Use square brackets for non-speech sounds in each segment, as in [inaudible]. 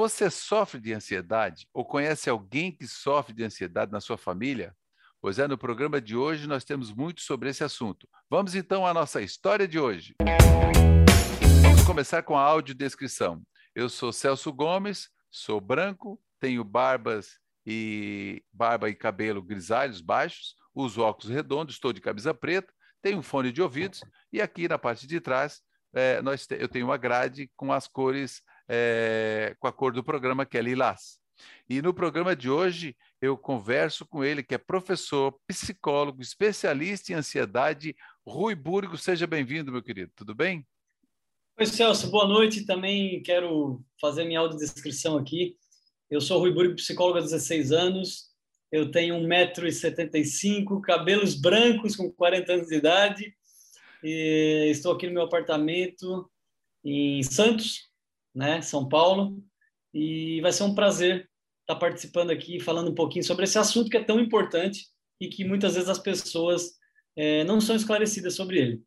Você sofre de ansiedade ou conhece alguém que sofre de ansiedade na sua família? Pois é, no programa de hoje nós temos muito sobre esse assunto. Vamos então à nossa história de hoje. Vamos começar com a audiodescrição. Eu sou Celso Gomes, sou branco, tenho barbas e barba e cabelo grisalhos baixos, uso óculos redondos, estou de camisa preta, tenho um fone de ouvidos e aqui na parte de trás é, nós eu tenho uma grade com as cores, é, com a cor do programa, que é lilás. E no programa de hoje eu converso com ele, que é professor, psicólogo, especialista em ansiedade, Rui Burgo. Seja bem-vindo, meu querido. Tudo bem? Oi, Celso. Boa noite. Também quero fazer minha audiodescrição aqui. Eu sou Rui Burgo, psicólogo há 16 anos. Eu tenho 1,75m, cabelos brancos com 40 anos de idade e estou aqui no meu apartamento em Santos, né, São Paulo, e vai ser um prazer estar participando aqui, falando um pouquinho sobre esse assunto que é tão importante e que muitas vezes as pessoas é, não são esclarecidas sobre ele.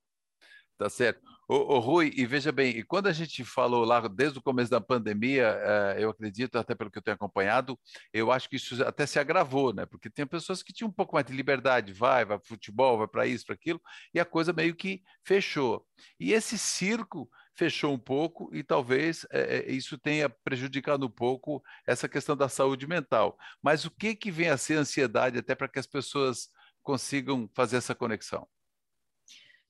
Tá certo. Ô, Rui, e veja bem, e quando a gente falou lá desde o começo da pandemia, eh, eu acredito, até pelo que eu tenho acompanhado, eu acho que isso até se agravou, né? Porque tem pessoas que tinham um pouco mais de liberdade, vai, vai para futebol, vai para isso, para aquilo, e a coisa meio que fechou. E esse circo fechou um pouco e talvez é, isso tenha prejudicado um pouco essa questão da saúde mental. Mas o que, que vem a ser ansiedade até para que as pessoas consigam fazer essa conexão?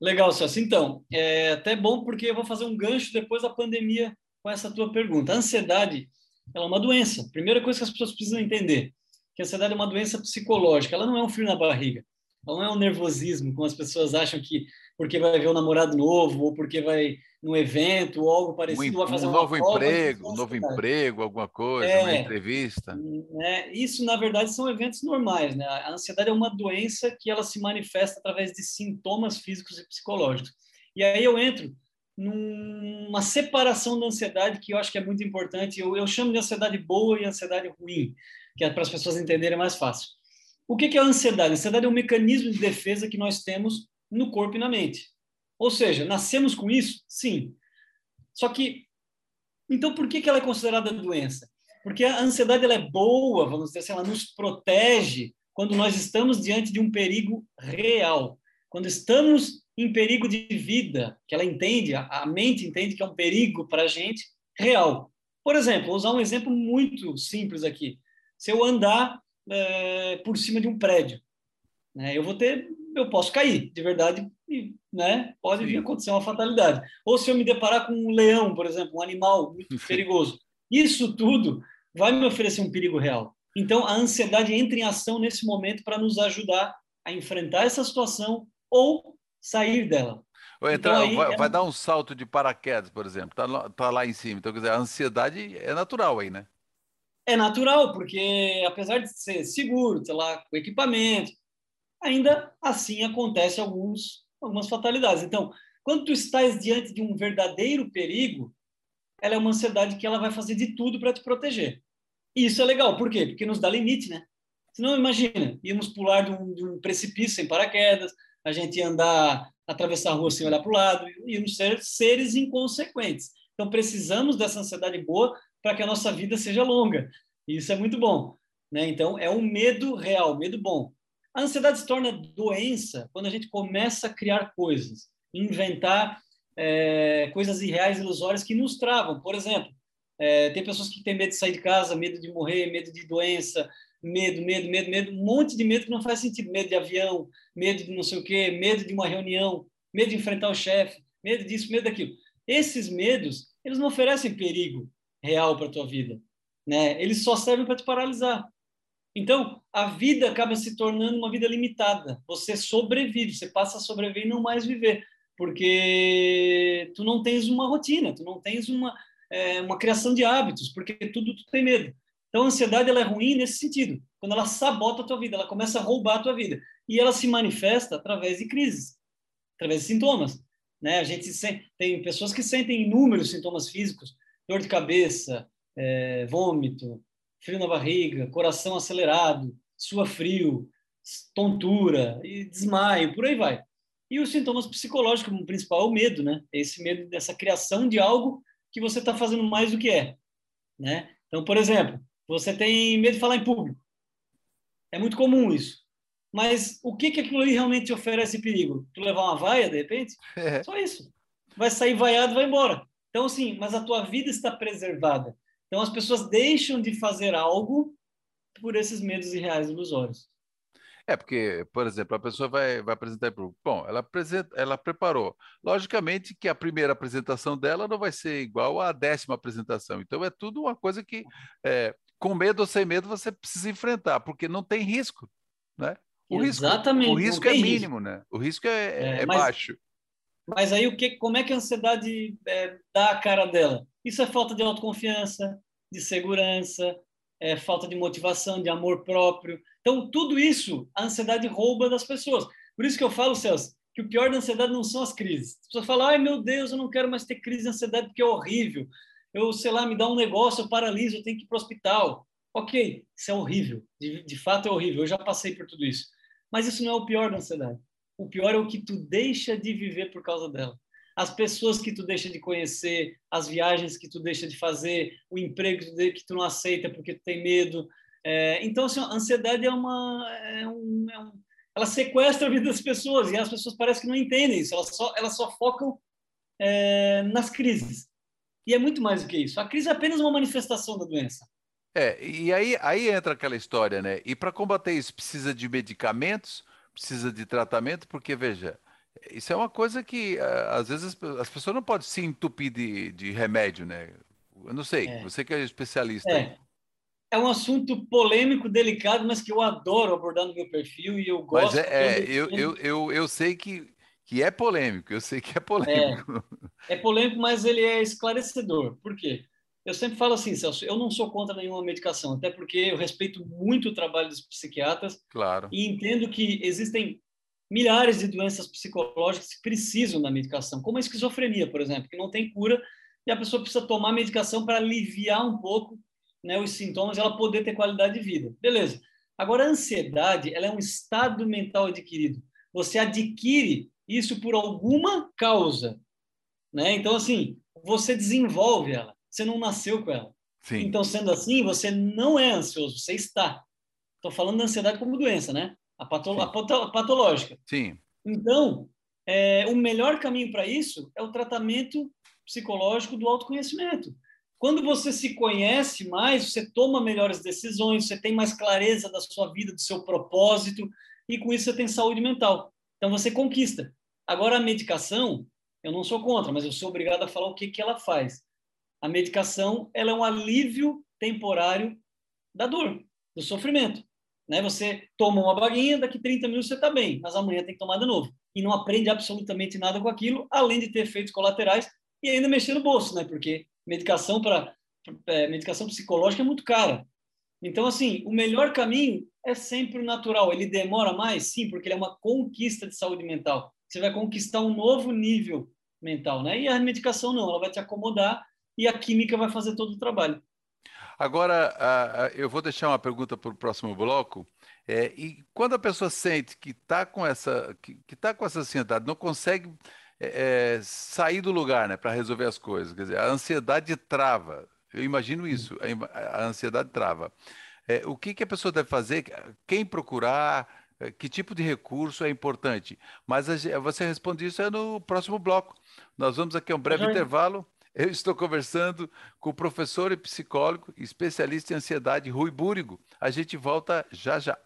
Legal, Celso. Então, é até bom porque eu vou fazer um gancho depois da pandemia com essa tua pergunta. A ansiedade é uma doença. Primeira coisa que as pessoas precisam entender, que a ansiedade é uma doença psicológica. Ela não é um frio na barriga. Ela não é um nervosismo, como as pessoas acham que porque vai ver um namorado novo ou porque vai num evento ou algo parecido, um, vai fazer um novo emprego, um novo emprego, alguma coisa, é, uma entrevista. É, isso na verdade são eventos normais, né? A ansiedade é uma doença que ela se manifesta através de sintomas físicos e psicológicos. E aí eu entro numa separação da ansiedade que eu acho que é muito importante. Eu, eu chamo de ansiedade boa e ansiedade ruim, que é para as pessoas entenderem mais fácil. O que é a ansiedade? A ansiedade é um mecanismo de defesa que nós temos no corpo e na mente. Ou seja, nascemos com isso? Sim. Só que, então por que, ela é considerada doença? Porque a ansiedade ela é boa, vamos dizer assim, ela nos protege quando nós estamos diante de um perigo real. Quando estamos em perigo de vida, que ela entende, a mente entende que é um perigo para a gente real. Por exemplo, vou usar um exemplo muito simples aqui. Se eu andar é, por cima de um prédio, né, eu vou ter, eu posso cair, de verdade, e né, pode vir acontecer uma fatalidade. Ou se eu me deparar com um leão, por exemplo, um animal muito [laughs] perigoso. Isso tudo vai me oferecer um perigo real. Então, a ansiedade entra em ação nesse momento para nos ajudar a enfrentar essa situação ou sair dela. Ou então, aí, vai, é... vai, dar um salto de paraquedas, por exemplo, está lá, tá lá em cima. Então, quer dizer, a ansiedade é natural aí, né? É natural, porque apesar de ser seguro, sei lá, com equipamento, ainda assim acontece alguns algumas fatalidades. Então, quando tu estás diante de um verdadeiro perigo, ela é uma ansiedade que ela vai fazer de tudo para te proteger. E isso é legal, por quê? Porque nos dá limite, né? Senão, imagina, íamos pular de um, de um precipício sem paraquedas, a gente ia andar, atravessar a rua sem olhar para o lado, íamos ser seres inconsequentes. Então, precisamos dessa ansiedade boa para que a nossa vida seja longa. E isso é muito bom. Né? Então, é um medo real, medo bom. A ansiedade se torna doença quando a gente começa a criar coisas, inventar é, coisas irreais, ilusórias que nos travam. Por exemplo, é, tem pessoas que têm medo de sair de casa, medo de morrer, medo de doença, medo, medo, medo, medo, um monte de medo que não faz sentido. Medo de avião, medo de não sei o quê, medo de uma reunião, medo de enfrentar o chefe, medo disso, medo daquilo. Esses medos, eles não oferecem perigo real para a tua vida. Né? Eles só servem para te paralisar. Então, a vida acaba se tornando uma vida limitada. Você sobrevive, você passa a sobreviver e não mais viver, porque tu não tens uma rotina, tu não tens uma, é, uma criação de hábitos, porque tudo tu tem medo. Então, a ansiedade ela é ruim nesse sentido, quando ela sabota a tua vida, ela começa a roubar a tua vida. E ela se manifesta através de crises, através de sintomas. Né? A gente tem pessoas que sentem inúmeros sintomas físicos, dor de cabeça, é, vômito, frio na barriga, coração acelerado, sua frio, tontura, e desmaio, por aí vai. E os sintomas psicológicos, como principal, é o medo, né? É esse medo dessa criação de algo que você está fazendo mais do que é, né? Então, por exemplo, você tem medo de falar em público. É muito comum isso. Mas o que, que aquilo ali realmente te oferece perigo? Tu levar uma vaia, de repente? [laughs] É. Só isso. Vai sair vaiado vai embora. Então, sim, mas a tua vida está preservada. Então, as pessoas deixam de fazer algo por esses medos irreais ilusórios. É, porque, por exemplo, a pessoa vai, vai apresentar para o. Bom, ela, apresenta, ela preparou. Logicamente que a primeira apresentação dela não vai ser igual à décima apresentação. Então, é tudo uma coisa que, é, com medo ou sem medo, você precisa enfrentar, porque não tem risco. Né? O Exatamente. Risco, o risco é mínimo, risco. né? O risco é, é, é mas, baixo. Mas aí, o que, como é que a ansiedade é, dá a cara dela? Isso é falta de autoconfiança, de segurança, é falta de motivação, de amor próprio. Então, tudo isso a ansiedade rouba das pessoas. Por isso que eu falo, Celso, que o pior da ansiedade não são as crises. As pessoas falam, ai meu Deus, eu não quero mais ter crise de ansiedade porque é horrível. Eu, sei lá, me dá um negócio, eu paraliso, eu tenho que ir para o hospital. Ok, isso é horrível. De, de fato é horrível. Eu já passei por tudo isso. Mas isso não é o pior da ansiedade. O pior é o que tu deixa de viver por causa dela as pessoas que tu deixa de conhecer, as viagens que tu deixa de fazer, o emprego que tu não aceita porque tu tem medo. É, então, assim, a ansiedade é uma, é um, é um, ela sequestra a vida das pessoas e as pessoas parecem que não entendem isso. Elas só, elas só focam é, nas crises. E é muito mais do que isso. A crise é apenas uma manifestação da doença. É, e aí, aí entra aquela história, né? E para combater isso, precisa de medicamentos, precisa de tratamento, porque, veja, isso é uma coisa que eh, às vezes as pessoas não podem se entupir de, de remédio, né? Eu não sei, é. você que é especialista. É. é um assunto polêmico, delicado, mas que eu adoro abordar no meu perfil e eu gosto. Mas é, é eu, eu, eu, eu sei que, que é polêmico, eu sei que é polêmico. É, é polêmico, mas ele é esclarecedor. Por quê? Eu sempre falo assim, Celso, eu não sou contra nenhuma medicação, até porque eu respeito muito o trabalho dos psiquiatras. Claro. E entendo que existem milhares de doenças psicológicas que precisam da medicação, como a esquizofrenia, por exemplo, que não tem cura e a pessoa precisa tomar medicação para aliviar um pouco né, os sintomas e ela poder ter qualidade de vida. Beleza. Agora, a ansiedade ela é um estado mental adquirido. Você adquire isso por alguma causa. Né? Então, assim, você desenvolve ela. Você não nasceu com ela. Sim. Então, sendo assim, você não é ansioso, você está. Estou falando da ansiedade como doença, né? A, pato, a, pato, a patológica. Sim. Então, é, o melhor caminho para isso é o tratamento psicológico do autoconhecimento. Quando você se conhece mais, você toma melhores decisões, você tem mais clareza da sua vida, do seu propósito, e com isso você tem saúde mental. Então você conquista. Agora a medicação, eu não sou contra, mas eu sou obrigado a falar o que, que ela faz. A medicação ela é um alívio temporário da dor, do sofrimento. Né? Você toma uma baguinha, daqui 30 minutos você está bem, mas amanhã tem que tomar de novo. E não aprende absolutamente nada com aquilo, além de ter efeitos colaterais e ainda mexer no bolso, né? Porque medicação para é, medicação psicológica é muito cara. Então, assim, o melhor caminho é sempre o natural. Ele demora mais? Sim, porque ele é uma conquista de saúde mental. Você vai conquistar um novo nível mental, né? E a medicação não, ela vai te acomodar e a química vai fazer todo o trabalho. Agora, eu vou deixar uma pergunta para o próximo bloco. É, e quando a pessoa sente que está com essa que está com essa ansiedade, não consegue é, sair do lugar, né, para resolver as coisas, quer dizer, a ansiedade trava. Eu imagino isso, a, a ansiedade trava. É, o que, que a pessoa deve fazer? Quem procurar? É, que tipo de recurso é importante? Mas a, você responde isso é no próximo bloco. Nós vamos aqui a um breve uhum. intervalo eu estou conversando com o professor e psicólogo, especialista em ansiedade, Rui Búrigo. A gente volta já já.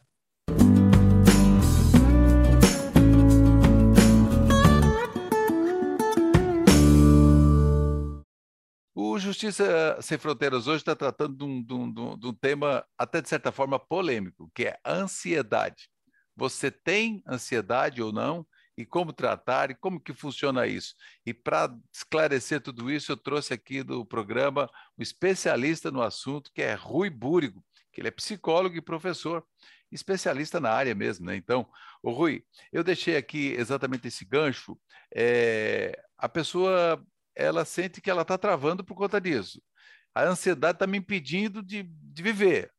O Justiça Sem Fronteiras hoje está tratando de um, de, um, de um, tema, até de certa forma, polêmico, que é ansiedade. Você tem ansiedade ou não? E como tratar e como que funciona isso. E para esclarecer tudo isso, eu trouxe aqui do programa um especialista no assunto, que é Rui Búrigo, que ele é psicólogo e professor, especialista na área mesmo, né? Então, o Rui, eu deixei aqui exatamente esse gancho. É, a pessoa ela sente que ela está travando por conta disso. A ansiedade está me impedindo de, de viver.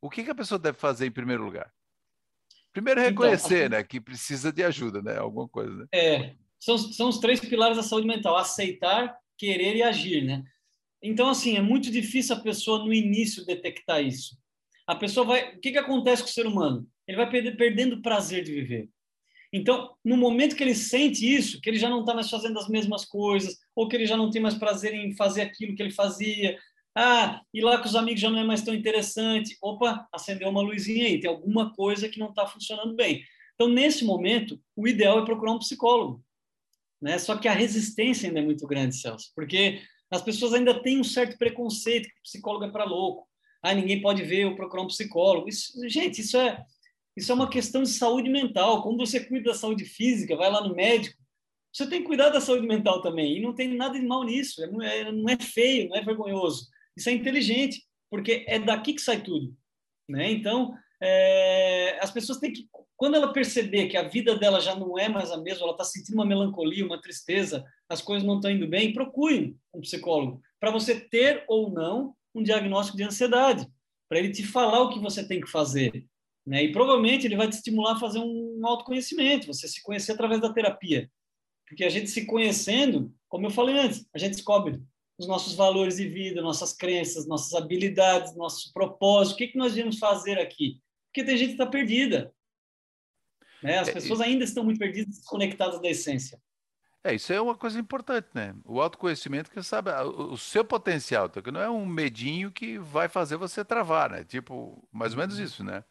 O que, que a pessoa deve fazer em primeiro lugar? Primeiro então, reconhecer, então, né, que precisa de ajuda, né, alguma coisa. Né? É, são, são os três pilares da saúde mental: aceitar, querer e agir, né? Então, assim, é muito difícil a pessoa no início detectar isso. A pessoa vai. O que, que acontece com o ser humano? Ele vai perdendo o prazer de viver. Então, no momento que ele sente isso, que ele já não está mais fazendo as mesmas coisas, ou que ele já não tem mais prazer em fazer aquilo que ele fazia, ah, e lá com os amigos já não é mais tão interessante, opa, acendeu uma luzinha aí, tem alguma coisa que não está funcionando bem. Então, nesse momento, o ideal é procurar um psicólogo. Né? Só que a resistência ainda é muito grande, Celso, porque as pessoas ainda têm um certo preconceito que psicólogo é para louco. Ah, ninguém pode ver ou procurar um psicólogo. Isso, gente, isso é isso é uma questão de saúde mental. Como você cuida da saúde física, vai lá no médico, você tem que cuidar da saúde mental também. E não tem nada de mal nisso. É, não é feio, não é vergonhoso. Isso é inteligente, porque é daqui que sai tudo. Né? Então, é, as pessoas têm que, quando ela perceber que a vida dela já não é mais a mesma, ela está sentindo uma melancolia, uma tristeza, as coisas não estão indo bem, procure um psicólogo para você ter ou não um diagnóstico de ansiedade, para ele te falar o que você tem que fazer. Né? E provavelmente ele vai te estimular a fazer um autoconhecimento, você se conhecer através da terapia. Porque a gente se conhecendo, como eu falei antes, a gente descobre os nossos valores de vida, nossas crenças, nossas habilidades, nosso propósito, o que, que nós viemos fazer aqui. Porque tem gente que está perdida. Né? As é, pessoas ainda estão muito perdidas, desconectadas da essência. É, isso é uma coisa importante, né? O autoconhecimento que sabe o, o seu potencial, que não é um medinho que vai fazer você travar, né? Tipo, mais ou menos uhum. isso, né?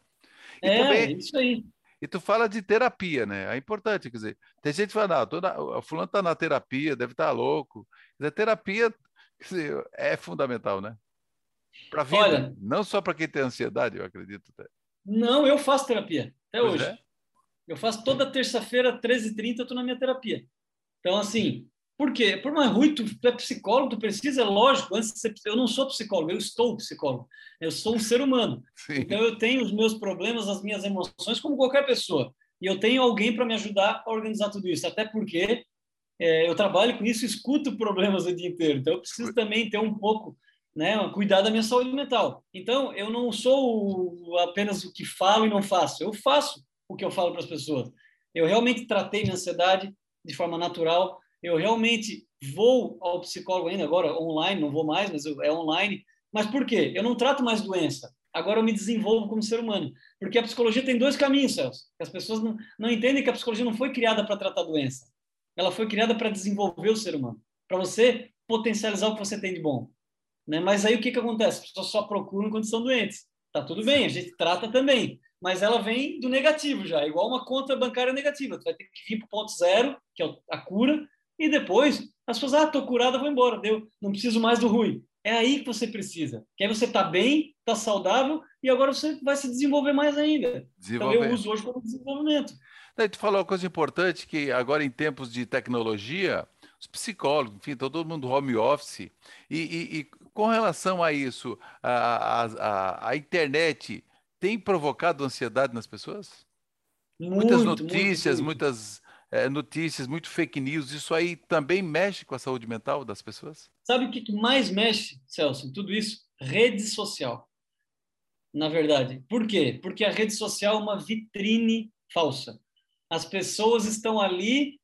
E é, também, isso aí. E tu fala de terapia, né? É importante, quer dizer, tem gente que fala, não, na, o fulano está na terapia, deve estar tá louco. Quer dizer, terapia é fundamental, né? Para vida, Olha, não só para quem tem ansiedade, eu acredito. Não, eu faço terapia, até pois hoje. É? Eu faço toda terça-feira, 13h30, eu estou na minha terapia. Então, assim, por quê? Por mais ruim, tu, é psicólogo, tu precisa, é lógico, antes eu não sou psicólogo, eu estou psicólogo. Eu sou um ser humano. Sim. Então eu tenho os meus problemas, as minhas emoções, como qualquer pessoa. E eu tenho alguém para me ajudar a organizar tudo isso. Até porque é, eu trabalho com isso, escuto problemas o dia inteiro. Então eu preciso também ter um pouco, né, cuidar da minha saúde mental. Então eu não sou apenas o que falo e não faço. Eu faço o que eu falo para as pessoas. Eu realmente tratei minha ansiedade de forma natural eu realmente vou ao psicólogo ainda, agora online, não vou mais, mas é online. Mas por quê? Eu não trato mais doença. Agora eu me desenvolvo como ser humano. Porque a psicologia tem dois caminhos, Celso. As pessoas não, não entendem que a psicologia não foi criada para tratar doença. Ela foi criada para desenvolver o ser humano. Para você potencializar o que você tem de bom. Né? Mas aí o que, que acontece? As pessoas só procuram quando estão doentes. Tá tudo bem, a gente trata também. Mas ela vem do negativo já, igual uma conta bancária negativa. Tu vai ter que vir para o ponto zero, que é a cura, e depois as pessoas, ah, tô curada, vou embora, deu, não preciso mais do ruim. É aí que você precisa. Que aí você está bem, está saudável e agora você vai se desenvolver mais ainda. Então eu uso hoje como desenvolvimento. Daí tu falou uma coisa importante que agora em tempos de tecnologia, os psicólogos, enfim, todo mundo home office e, e, e com relação a isso, a, a, a, internet tem provocado ansiedade nas pessoas? Muito, muitas notícias, muito, muito. muitas é, notícias, muito fake news, isso aí também mexe com a saúde mental das pessoas? Sabe o que mais mexe, Celso, em tudo isso? Rede social. Na verdade. Por quê? Porque a rede social é uma vitrine falsa. As pessoas estão ali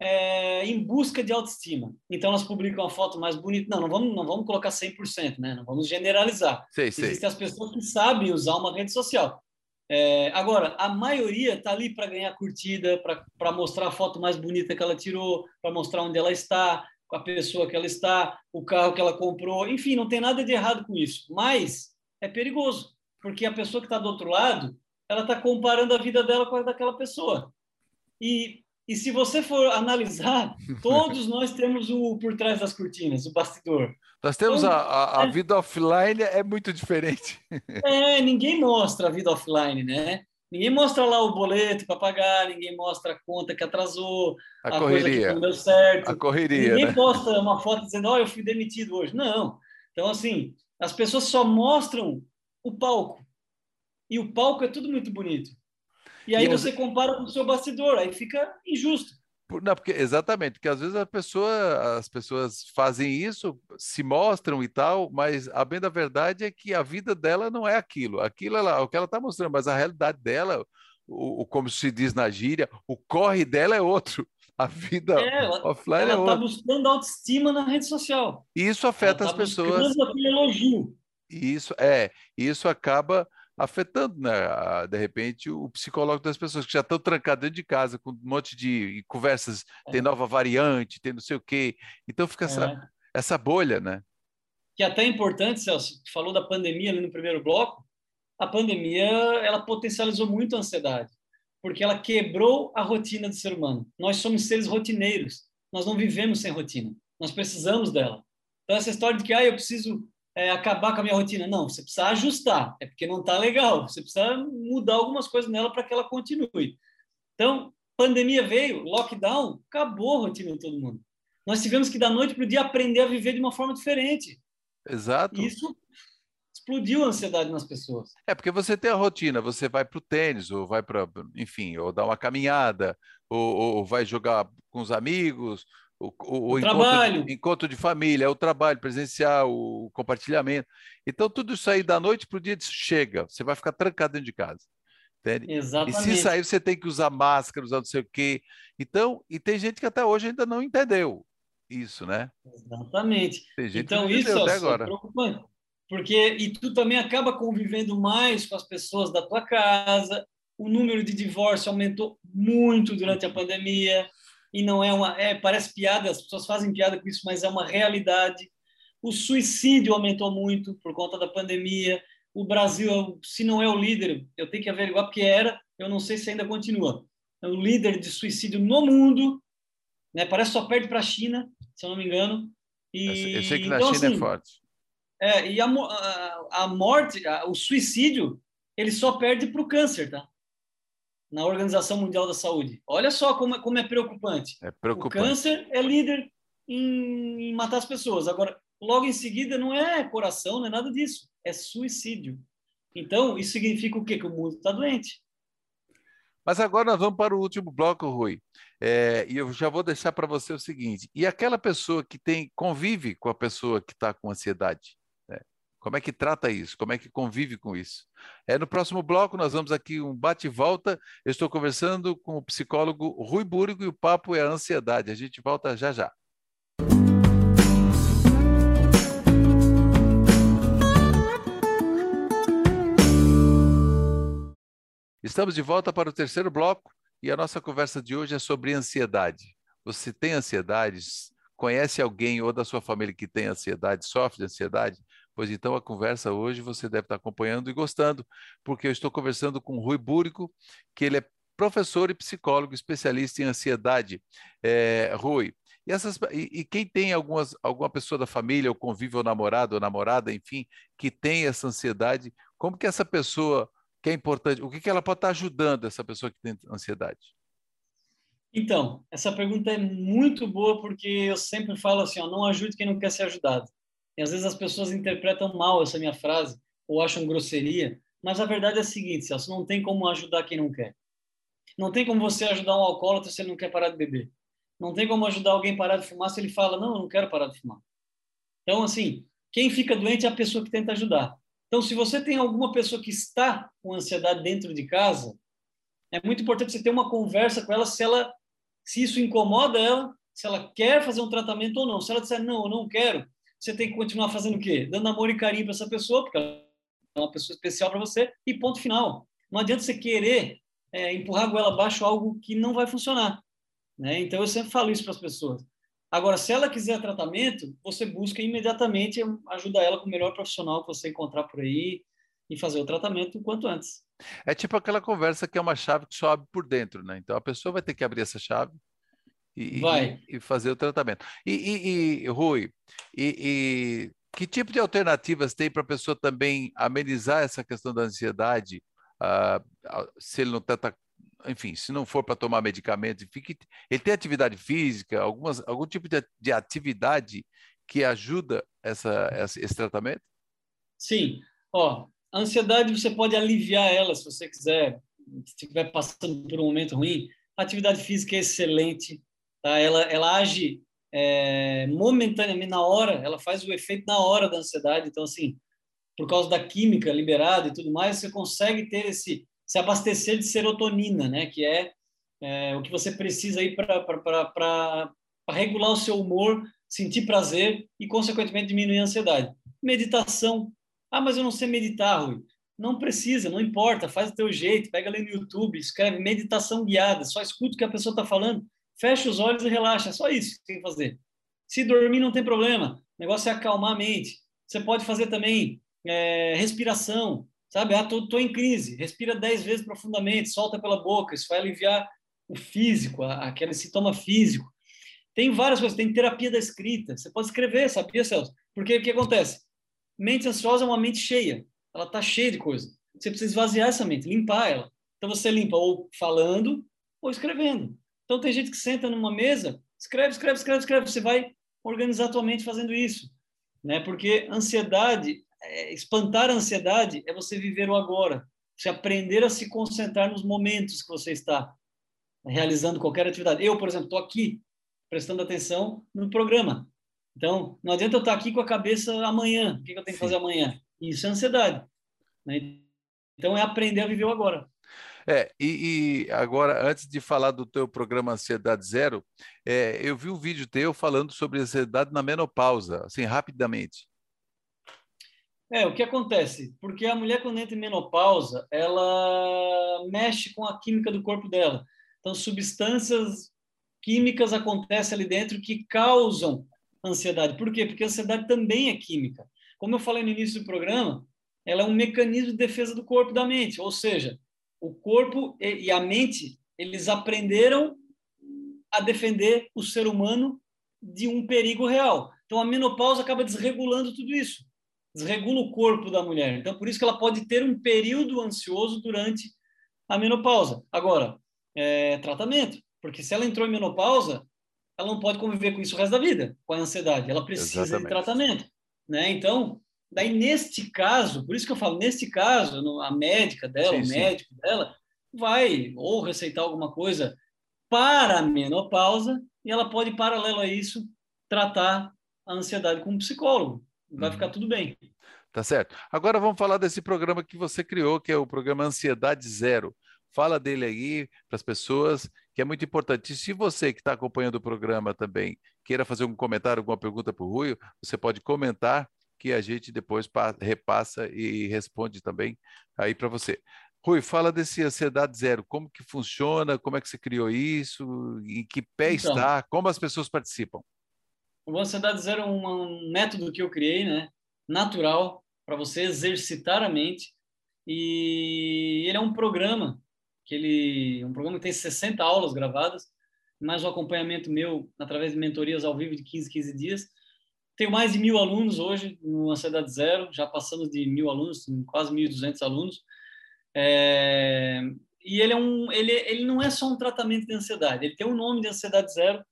é, em busca de autoestima. Então elas publicam a foto mais bonita. Não, não vamos, não vamos colocar 100%, né? Não vamos generalizar. Sei, sei. Existem as pessoas que sabem usar uma rede social. É, agora, a maioria está ali para ganhar curtida, para mostrar a foto mais bonita que ela tirou, para mostrar onde ela está, com a pessoa que ela está, o carro que ela comprou. Enfim, não tem nada de errado com isso. Mas é perigoso, porque a pessoa que está do outro lado, ela está comparando a vida dela com a daquela pessoa. E e se você for analisar, [laughs] todos nós temos o por trás das cortinas, o bastidor. Nós temos então, a, a, é, vida offline é muito diferente. É, ninguém mostra a vida offline, né? Ninguém mostra lá o boleto para pagar, ninguém mostra a conta que atrasou, a, a correria. coisa que não deu certo. A correria. Ninguém né? posta uma foto dizendo, ó, oh, eu fui demitido hoje. Não. Então, assim, as pessoas só mostram o palco. E o palco é tudo muito bonito. E aí e você compara com o seu bastidor, aí fica injusto. Não, porque exatamente, porque às vezes a pessoa, as pessoas fazem isso, se mostram e tal, mas a bem da verdade é que a vida dela não é aquilo. Aquilo ela, o que ela está mostrando, mas a realidade dela, o, o, como se diz na gíria, o corre dela é outro. A vida é, ela, offline ela é outra. Ela está buscando autoestima na rede social. E isso afeta ela as tá pessoas. aquele elogio. Isso é, isso acaba afetando, né, de repente, o psicológico das pessoas que já estão trancadas dentro de casa com um monte de conversas, é. tem nova variante, tem não sei o quê. Então fica essa, é. essa bolha, né? Que é até importante, Celso, falou da pandemia ali no primeiro bloco, a pandemia ela potencializou muito a ansiedade, porque ela quebrou a rotina do ser humano. Nós somos seres rotineiros, nós não vivemos sem rotina, nós precisamos dela. Então essa história de que ah, eu preciso é, acabar com a minha rotina. Não, você precisa ajustar, é porque não está legal. Você precisa mudar algumas coisas nela para que ela continue. Então, pandemia veio, lockdown, acabou a rotina de todo mundo. Nós tivemos que, da noite para o dia, aprender a viver de uma forma diferente. Exato. Isso explodiu a ansiedade nas pessoas. É, porque você tem a rotina, você vai para o tênis, ou vai para, enfim, ou dar uma caminhada, ou, ou vai jogar com os amigos, o, o, o encontro, de, encontro, de, família, o trabalho presencial, o compartilhamento. Então, tudo isso aí da noite para o dia chega, você vai ficar trancado dentro de casa. Entende? Exatamente. E se sair, você tem que usar máscara, usar não sei o quê. Então, e tem gente que até hoje ainda não entendeu isso, né? Exatamente. então, isso é agora. preocupante. Porque, e tu também acaba convivendo mais com as pessoas da tua casa, o número de divórcio aumentou muito durante a pandemia e não é uma. É, parece piada, as pessoas fazem piada com isso, mas é uma realidade. O suicídio aumentou muito por conta da pandemia. O Brasil, se não é o líder, eu tenho que averiguar porque era, eu não sei se ainda continua. É o líder de suicídio no mundo, né? Parece só perde para a China, se eu não me engano. E, eu sei que na então, China é assim, é forte. É, e a, a, a morte, a, o suicídio, ele só perde para o câncer, tá? Na Organização Mundial da Saúde. Olha só como é, como é preocupante. É preocupante. O câncer é líder em, em matar as pessoas. Agora, logo em seguida, não é coração, não é nada disso. É suicídio. Então, isso significa o quê? Que o mundo está doente. Mas agora nós vamos para o último bloco, Rui. É, e eu já vou deixar para você o seguinte: e aquela pessoa que tem convive com a pessoa que está com ansiedade? Como é que trata isso? Como é que convive com isso? É, no próximo bloco, nós vamos aqui um bate-volta. Eu estou conversando com o psicólogo Rui Búrigo e o papo é a ansiedade. A gente volta já já. Estamos de volta para o terceiro bloco e a nossa conversa de hoje é sobre ansiedade. Você tem ansiedades? Conhece alguém ou da sua família que tem ansiedade, sofre de ansiedade? Pois então a conversa hoje você deve estar acompanhando e gostando, porque eu estou conversando com Rui Búrico, que ele é professor e psicólogo especialista em ansiedade. É, Rui, e, essas, e, e, quem tem algumas, alguma pessoa da família, ou convive, ou namorado, ou namorada, enfim, que tem essa ansiedade, como que essa pessoa, que é importante, o que, que ela pode estar ajudando essa pessoa que tem ansiedade? Então, essa pergunta é muito boa porque eu sempre falo assim, ó, não ajude quem não quer ser ajudado. E às vezes as pessoas interpretam mal essa minha frase ou acham grosseria, mas a verdade é a seguinte, Celso, não tem como ajudar quem não quer. Não tem como você ajudar um alcoólatra se ele não quer parar de beber. Não tem como ajudar alguém a parar de fumar se ele fala, não, eu não quero parar de fumar. Então, assim, quem fica doente é a pessoa que tenta ajudar. Então, se você tem alguma pessoa que está com ansiedade dentro de casa, é muito importante você ter uma conversa com ela se ela se isso incomoda ela, se ela quer fazer um tratamento ou não. Se ela disser não, eu não quero, você tem que continuar fazendo o quê? Dando amor e carinho para essa pessoa, porque ela é uma pessoa especial para você, e ponto final. Não adianta você querer é, empurrar a goela abaixo algo que não vai funcionar. Né? Então, eu sempre falo isso para as pessoas. Agora, se ela quiser tratamento, você busca imediatamente ajudar ela com o melhor profissional que você encontrar por aí e fazer o tratamento o quanto antes. É tipo aquela conversa que é uma chave que só abre por dentro, né? Então a pessoa vai ter que abrir essa chave e, e, fazer o tratamento. E, e, Rui, e, que tipo de alternativas tem para a pessoa também amenizar essa questão da ansiedade? Uh, se ele não tenta, enfim, se não for para tomar medicamento, enfim, ele tem atividade física, algumas, algum tipo de, de atividade que ajuda essa, essa, esse tratamento? Sim. Ó, a ansiedade você pode aliviar ela se você quiser, se estiver passando por um momento ruim. A atividade física é excelente. Tá? Ela, ela age é, momentaneamente, na hora, ela faz o efeito na hora da ansiedade. Então, assim, por causa da química liberada e tudo mais, você consegue ter esse se abastecer de serotonina, né? Que é é, o que você precisa aí para regular o seu humor, sentir prazer e, consequentemente, diminuir a ansiedade. Meditação. Ah, mas eu não sei meditar, Rui. Não precisa, não importa, faz do teu jeito, pega ali no YouTube, escreve meditação guiada, só escuta o que a pessoa está falando, fecha os olhos e relaxa, é só isso que tem que fazer. Se dormir não tem problema, o negócio é acalmar a mente. Você pode fazer também é, respiração, sabe? Ah, tô, tô em crise, respira dez vezes profundamente, solta pela boca, isso vai aliviar o físico, aquele sintoma físico. Tem várias coisas, tem terapia da escrita, você pode escrever, sabia, Celso? Porque o que acontece? Mente ansiosa é uma mente cheia, ela está cheia de coisa. Você precisa esvaziar essa mente, limpar ela. Então você limpa ou falando ou escrevendo. Então tem gente que senta numa mesa, escreve, escreve, escreve, escreve. Você vai organizar a tua mente fazendo isso, né? Porque ansiedade, é, espantar a ansiedade é você viver o agora, você aprender a se concentrar nos momentos que você está realizando qualquer atividade. Eu, por exemplo, estou aqui prestando atenção no programa. Então, não adianta eu estar aqui com a cabeça amanhã. O que eu tenho que fazer amanhã? Isso é ansiedade. Né? Então, é aprender a viver o agora. É, e, e, agora, antes de falar do teu programa Ansiedade Zero, é, eu vi um vídeo teu falando sobre ansiedade na menopausa, assim, rapidamente. É, o que acontece? Porque a mulher, quando entra em menopausa, ela mexe com a química do corpo dela. Então, substâncias químicas acontecem ali dentro que causam ansiedade. Por quê? Porque a ansiedade também é química. Como eu falei no início do programa, ela é um mecanismo de defesa do corpo e da mente. Ou seja, o corpo e a mente, eles aprenderam a defender o ser humano de um perigo real. Então, a menopausa acaba desregulando tudo isso. Desregula o corpo da mulher. Então, por isso que ela pode ter um período ansioso durante a menopausa. Agora, é, tratamento. Porque se ela entrou em menopausa, ela não pode conviver com isso o resto da vida, com a ansiedade. Ela precisa Exatamente. de tratamento. Né? Então, daí neste caso, por isso que eu falo, neste caso, a médica dela, sim, o médico sim. dela, vai ou receitar alguma coisa para a menopausa e ela pode, paralelo a isso, tratar a ansiedade com um psicólogo. Vai uhum. ficar tudo bem. Tá certo. Agora vamos falar desse programa que você criou, que é o programa Ansiedade Zero. Fala dele aí para as pessoas, que é muito importante. E se você que está acompanhando o programa também queira fazer um comentário, alguma pergunta para o Rui, você pode comentar que a gente depois repassa e responde também aí para você. Rui, fala desse Ansiedade Zero, como que funciona, como é que você criou isso, em que pé então, está, como as pessoas participam? O Ansiedade Zero é um, método que eu criei, né, natural, para você exercitar a mente, e ele é um programa que ele um programa que tem 60 aulas gravadas, mais um acompanhamento meu através de mentorias ao vivo de 15, 15 dias. Tenho mais de mil alunos hoje no Ansiedade Zero, já passamos de mil alunos, quase 1.200 alunos. É, e ele, é um, ele, ele não é só um tratamento de ansiedade, ele tem um nome de Ansiedade Zero,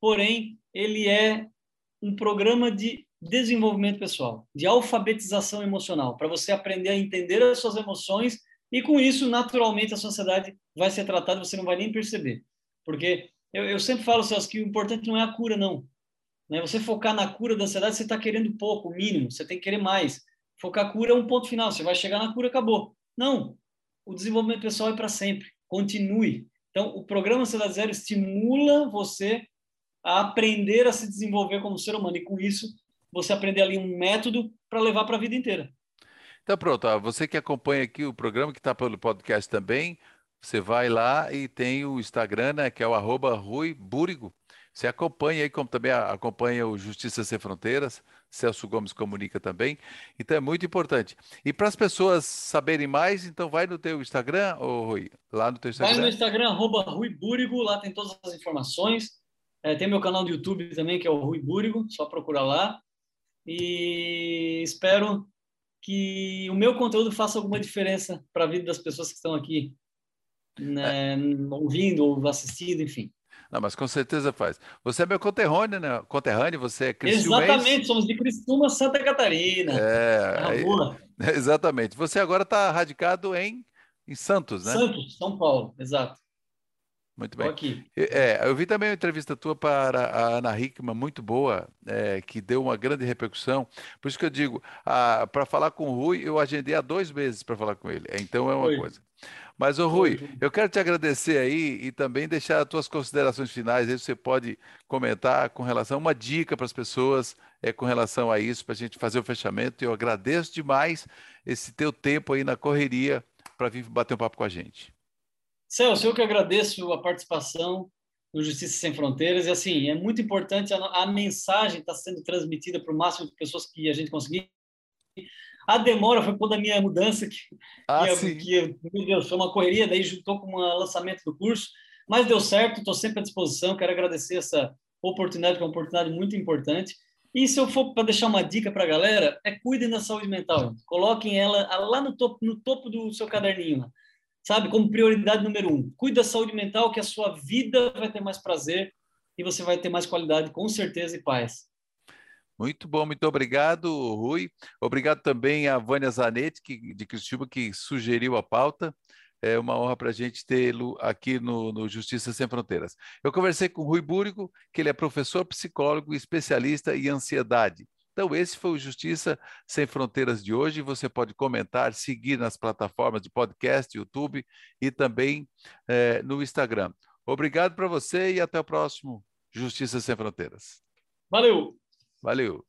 porém, ele é um programa de desenvolvimento pessoal, de alfabetização emocional, para você aprender a entender as suas emoções e com isso, naturalmente, a sociedade vai ser tratada, você não vai nem perceber. Porque eu, eu sempre falo, Celso, que o importante não é a cura, não. Né? Você focar na cura da ansiedade, você está querendo pouco, mínimo, você tem que querer mais. Focar a cura é um ponto final, você vai chegar na cura, acabou. Não, o desenvolvimento pessoal é para sempre, continue. Então, o programa Ansiedade Zero estimula você a aprender a se desenvolver como ser humano, e com isso, você aprender ali um método para levar para a vida inteira. Então pronto, você que acompanha aqui o programa, que está pelo podcast também, você vai lá e tem o Instagram, né, que é o arroba Rui Búrigo. Você acompanha aí, como também acompanha o Justiça Sem Fronteiras, Celso Gomes comunica também. Então é muito importante. E para as pessoas saberem mais, então vai no teu Instagram, ou Rui? Lá no teu Instagram. Vai no Instagram, arroba Rui Búrigo, lá tem todas as informações. É, tem meu canal do YouTube também, que é o Rui Búrigo, só procurar lá. E espero que o meu conteúdo faça alguma diferença para a vida das pessoas que estão aqui né, ouvindo ou assistindo, enfim. Não, mas com certeza faz. Você é meu conterrâneo, né? Conterrâneo, você é criciumense. Exatamente, somos de Criciúma, Santa Catarina. É, é [laughs] exatamente. Você agora está radicado em, em Santos, né? Santos, São Paulo, exato. Muito bem. Aqui. É, eu vi também uma entrevista tua para a Ana Hickman, muito boa, é, que deu uma grande repercussão. Por isso que eu digo, para falar com o Rui, eu agendei há dois meses para falar com ele. Então é uma Oi. coisa. Mas, ô Rui, eu quero te agradecer aí e também deixar as tuas considerações finais. Aí você pode comentar com relação a uma dica para as pessoas é, com relação a isso, para a gente fazer o fechamento. Eu agradeço demais esse teu tempo aí na correria para vir bater um papo com a gente. Celso, eu que agradeço a participação no Justiça Sem Fronteiras. E, assim, é muito importante a, a mensagem estar tá sendo transmitida para o máximo de pessoas que a gente conseguir. A demora foi por da minha mudança, que, ah, que, que, meu Deus, foi uma correria, daí juntou com o lançamento do curso, mas deu certo, estou sempre à disposição, quero agradecer essa oportunidade, que é uma oportunidade muito importante. E se eu for para deixar uma dica para a galera, é cuidem da saúde mental. Coloquem ela lá no topo, no topo do seu caderninho sabe, como prioridade número um. Cuide da saúde mental, que a sua vida vai ter mais prazer e você vai ter mais qualidade, com certeza, e paz. Muito bom, muito obrigado, Rui. Obrigado também a Vânia Zanetti, que, de Cristiúba, que sugeriu a pauta. É uma honra para a gente tê-lo aqui no, no, Justiça Sem Fronteiras. Eu conversei com o Rui Búrico, que ele é professor, psicólogo especialista em ansiedade. Então, esse foi o Justiça Sem Fronteiras de hoje. Você pode comentar, seguir nas plataformas de podcast, YouTube e também é, no Instagram. Obrigado para você e até o próximo Justiça Sem Fronteiras. Valeu! Valeu!